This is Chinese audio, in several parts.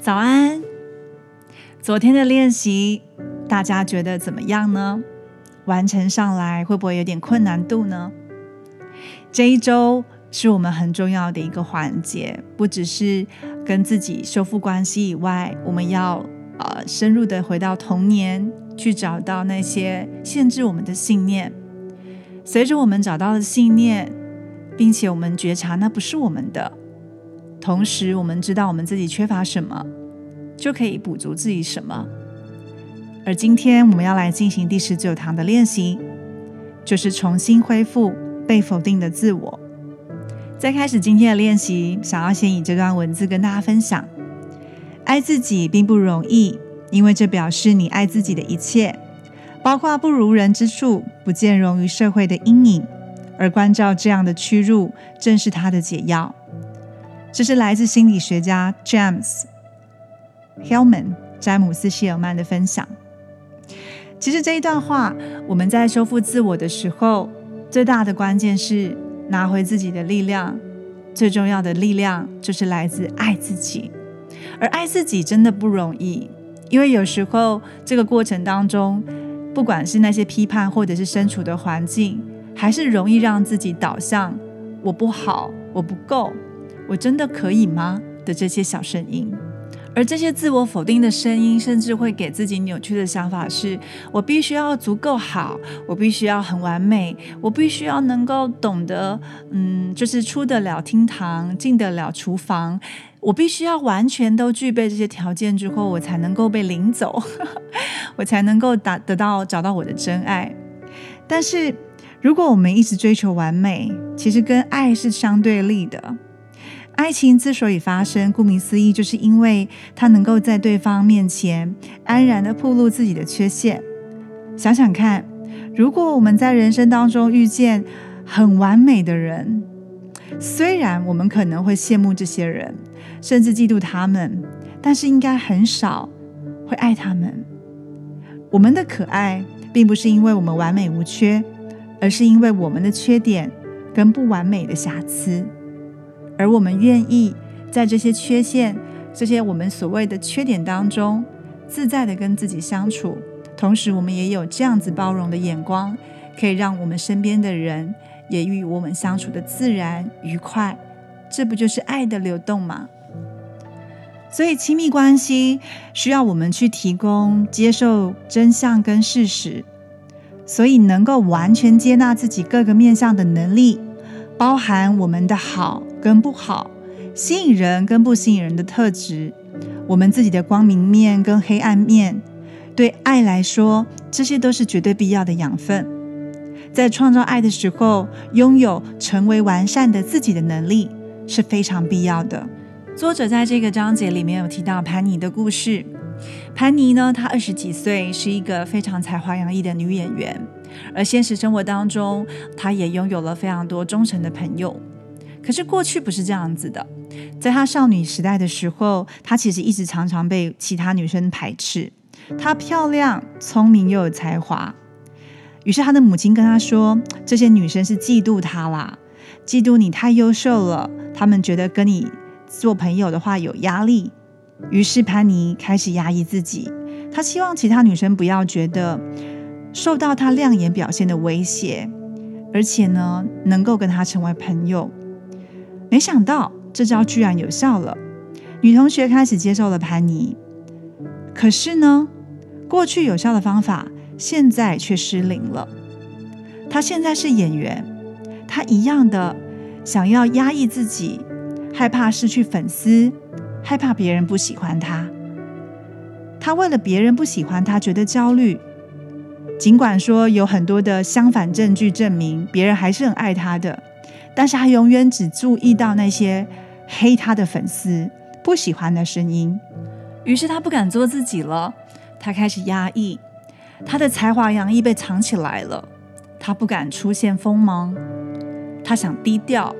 早安！昨天的练习，大家觉得怎么样呢？完成上来会不会有点困难度呢？这一周是我们很重要的一个环节，不只是跟自己修复关系以外，我们要呃深入的回到童年，去找到那些限制我们的信念。随着我们找到了信念，并且我们觉察那不是我们的。同时，我们知道我们自己缺乏什么，就可以补足自己什么。而今天我们要来进行第十九堂的练习，就是重新恢复被否定的自我。在开始今天的练习，想要先以这段文字跟大家分享：爱自己并不容易，因为这表示你爱自己的一切，包括不如人之处、不见容于社会的阴影。而关照这样的屈辱，正是他的解药。这是来自心理学家 James Hillman 詹姆斯希尔曼的分享。其实这一段话，我们在修复自我的时候，最大的关键是拿回自己的力量。最重要的力量就是来自爱自己。而爱自己真的不容易，因为有时候这个过程当中，不管是那些批判，或者是身处的环境，还是容易让自己导向“我不好，我不够”。我真的可以吗？的这些小声音，而这些自我否定的声音，甚至会给自己扭曲的想法是：我必须要足够好，我必须要很完美，我必须要能够懂得，嗯，就是出得了厅堂，进得了厨房，我必须要完全都具备这些条件之后，我才能够被领走，我才能够达得到找到我的真爱。但是，如果我们一直追求完美，其实跟爱是相对立的。爱情之所以发生，顾名思义，就是因为他能够在对方面前安然的暴露自己的缺陷。想想看，如果我们在人生当中遇见很完美的人，虽然我们可能会羡慕这些人，甚至嫉妒他们，但是应该很少会爱他们。我们的可爱，并不是因为我们完美无缺，而是因为我们的缺点跟不完美的瑕疵。而我们愿意在这些缺陷、这些我们所谓的缺点当中，自在的跟自己相处，同时我们也有这样子包容的眼光，可以让我们身边的人也与我们相处的自然愉快。这不就是爱的流动吗？所以亲密关系需要我们去提供接受真相跟事实，所以能够完全接纳自己各个面向的能力。包含我们的好跟不好，吸引人跟不吸引人的特质，我们自己的光明面跟黑暗面，对爱来说，这些都是绝对必要的养分。在创造爱的时候，拥有成为完善的自己的能力是非常必要的。作者在这个章节里面有提到潘妮的故事。潘妮呢，她二十几岁，是一个非常才华洋溢的女演员。而现实生活当中，她也拥有了非常多忠诚的朋友。可是过去不是这样子的，在她少女时代的时候，她其实一直常常被其他女生排斥。她漂亮、聪明又有才华，于是她的母亲跟她说：“这些女生是嫉妒她啦，嫉妒你太优秀了，她们觉得跟你做朋友的话有压力。”于是潘妮开始压抑自己，她希望其他女生不要觉得。受到她亮眼表现的威胁，而且呢，能够跟她成为朋友。没想到这招居然有效了，女同学开始接受了潘妮。可是呢，过去有效的方法，现在却失灵了。她现在是演员，她一样的想要压抑自己，害怕失去粉丝，害怕别人不喜欢她。她为了别人不喜欢她，觉得焦虑。尽管说有很多的相反证据证明别人还是很爱她的，但是他永远只注意到那些黑他的粉丝不喜欢的声音。于是他不敢做自己了，他开始压抑，他的才华洋溢被藏起来了，他不敢出现锋芒，他想低调，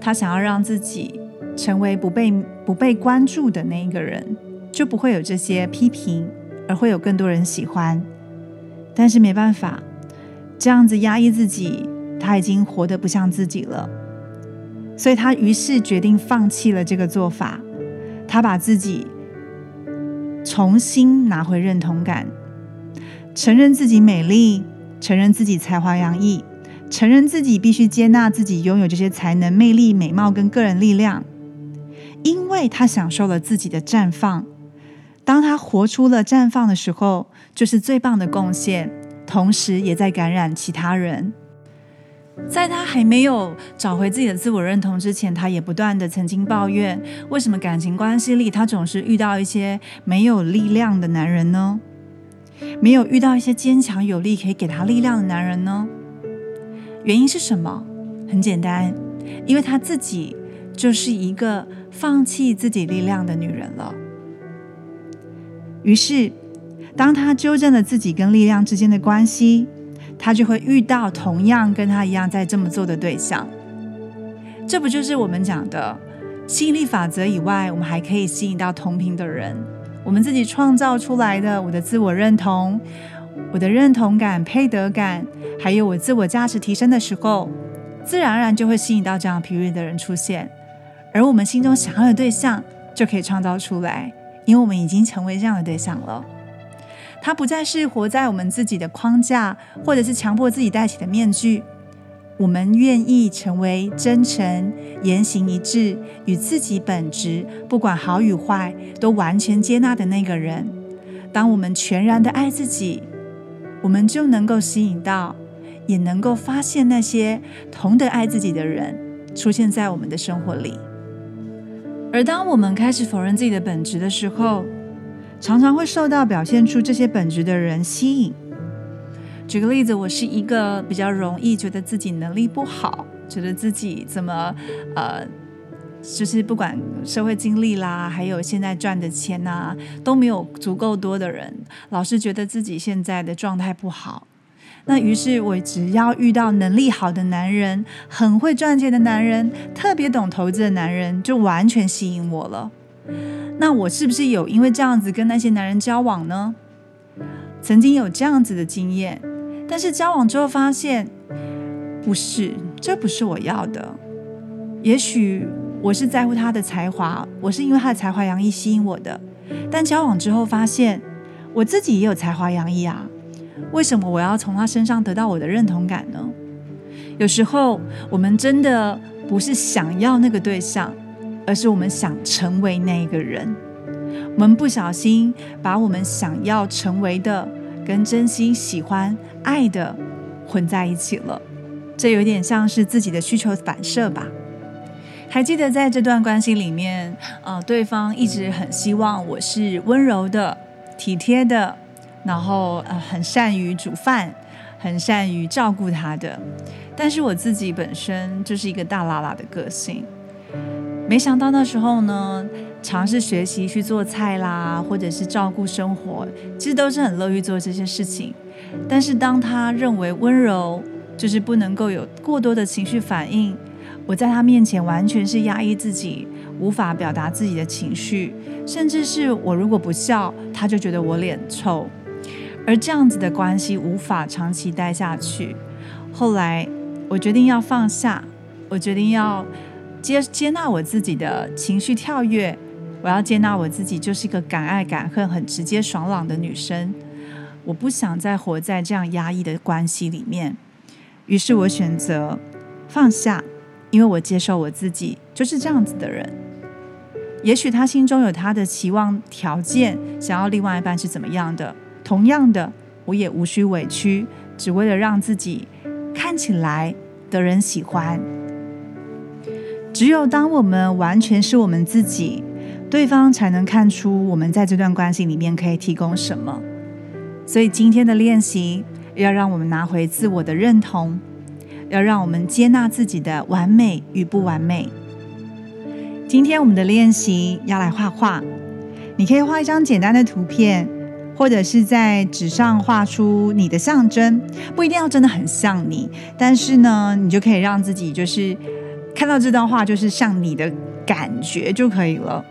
他想要让自己成为不被不被关注的那一个人，就不会有这些批评，而会有更多人喜欢。但是没办法，这样子压抑自己，他已经活得不像自己了，所以他于是决定放弃了这个做法。他把自己重新拿回认同感，承认自己美丽，承认自己才华洋溢，承认自己必须接纳自己拥有这些才能、魅力、美貌跟个人力量，因为他享受了自己的绽放。当他活出了绽放的时候，就是最棒的贡献，同时也在感染其他人。在他还没有找回自己的自我认同之前，他也不断的曾经抱怨：为什么感情关系里他总是遇到一些没有力量的男人呢？没有遇到一些坚强有力可以给他力量的男人呢？原因是什么？很简单，因为他自己就是一个放弃自己力量的女人了。于是，当他纠正了自己跟力量之间的关系，他就会遇到同样跟他一样在这么做的对象。这不就是我们讲的吸引力法则以外，我们还可以吸引到同频的人。我们自己创造出来的我的自我认同、我的认同感、配得感，还有我自我价值提升的时候，自然而然就会吸引到这样频率的人出现，而我们心中想要的对象就可以创造出来。因为我们已经成为这样的对象了，他不再是活在我们自己的框架，或者是强迫自己戴起的面具。我们愿意成为真诚、言行一致、与自己本质不管好与坏都完全接纳的那个人。当我们全然的爱自己，我们就能够吸引到，也能够发现那些同等爱自己的人出现在我们的生活里。而当我们开始否认自己的本质的时候，常常会受到表现出这些本质的人吸引。举个例子，我是一个比较容易觉得自己能力不好，觉得自己怎么呃，就是不管社会经历啦，还有现在赚的钱呐，都没有足够多的人，老是觉得自己现在的状态不好。那于是，我只要遇到能力好的男人、很会赚钱的男人、特别懂投资的男人，就完全吸引我了。那我是不是有因为这样子跟那些男人交往呢？曾经有这样子的经验，但是交往之后发现，不是，这不是我要的。也许我是在乎他的才华，我是因为他的才华洋溢吸引我的，但交往之后发现，我自己也有才华洋溢啊。为什么我要从他身上得到我的认同感呢？有时候我们真的不是想要那个对象，而是我们想成为那个人。我们不小心把我们想要成为的跟真心喜欢、爱的混在一起了。这有点像是自己的需求反射吧？还记得在这段关系里面，呃，对方一直很希望我是温柔的、体贴的。然后呃，很善于煮饭，很善于照顾他的。但是我自己本身就是一个大喇喇的个性，没想到那时候呢，尝试学习去做菜啦，或者是照顾生活，其实都是很乐于做这些事情。但是当他认为温柔就是不能够有过多的情绪反应，我在他面前完全是压抑自己，无法表达自己的情绪，甚至是我如果不笑，他就觉得我脸臭。而这样子的关系无法长期待下去。后来，我决定要放下，我决定要接接纳我自己的情绪跳跃。我要接纳我自己就是一个敢爱敢恨、很直接爽朗的女生。我不想再活在这样压抑的关系里面。于是我选择放下，因为我接受我自己就是这样子的人。也许他心中有他的期望条件，想要另外一半是怎么样的。同样的，我也无需委屈，只为了让自己看起来得人喜欢。只有当我们完全是我们自己，对方才能看出我们在这段关系里面可以提供什么。所以今天的练习要让我们拿回自我的认同，要让我们接纳自己的完美与不完美。今天我们的练习要来画画，你可以画一张简单的图片。或者是在纸上画出你的象征，不一定要真的很像你，但是呢，你就可以让自己就是看到这段话，就是像你的感觉就可以了。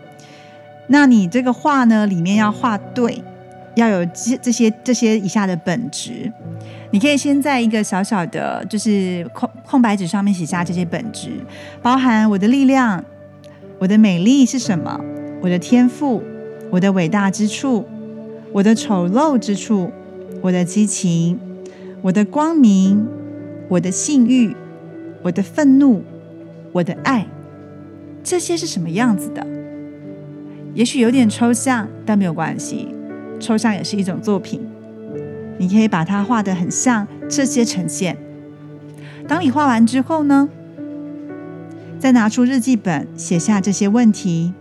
那你这个画呢，里面要画对，要有这这些这些以下的本质。你可以先在一个小小的，就是空空白纸上面写下这些本质，包含我的力量、我的美丽是什么、我的天赋、我的伟大之处。我的丑陋之处，我的激情，我的光明，我的性欲，我的愤怒，我的爱，这些是什么样子的？也许有点抽象，但没有关系，抽象也是一种作品。你可以把它画得很像这些呈现。当你画完之后呢，再拿出日记本写下这些问题。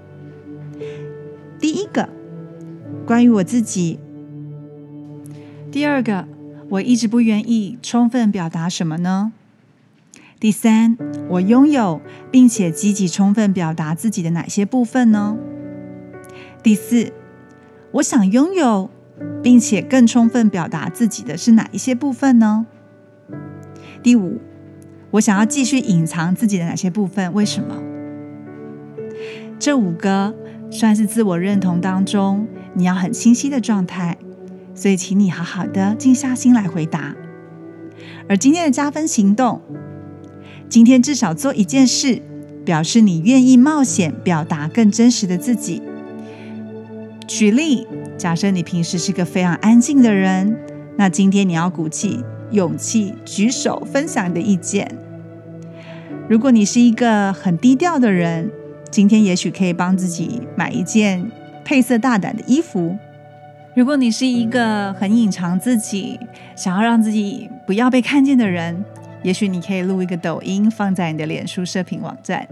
第一个，关于我自己；第二个，我一直不愿意充分表达什么呢？第三，我拥有并且积极充分表达自己的哪些部分呢？第四，我想拥有。并且更充分表达自己的是哪一些部分呢？第五，我想要继续隐藏自己的哪些部分？为什么？这五个算是自我认同当中你要很清晰的状态，所以请你好好的静下心来回答。而今天的加分行动，今天至少做一件事，表示你愿意冒险表达更真实的自己。举例。假设你平时是个非常安静的人，那今天你要鼓起勇气举手分享你的意见。如果你是一个很低调的人，今天也许可以帮自己买一件配色大胆的衣服。如果你是一个很隐藏自己，想要让自己不要被看见的人，也许你可以录一个抖音放在你的脸书社评网站。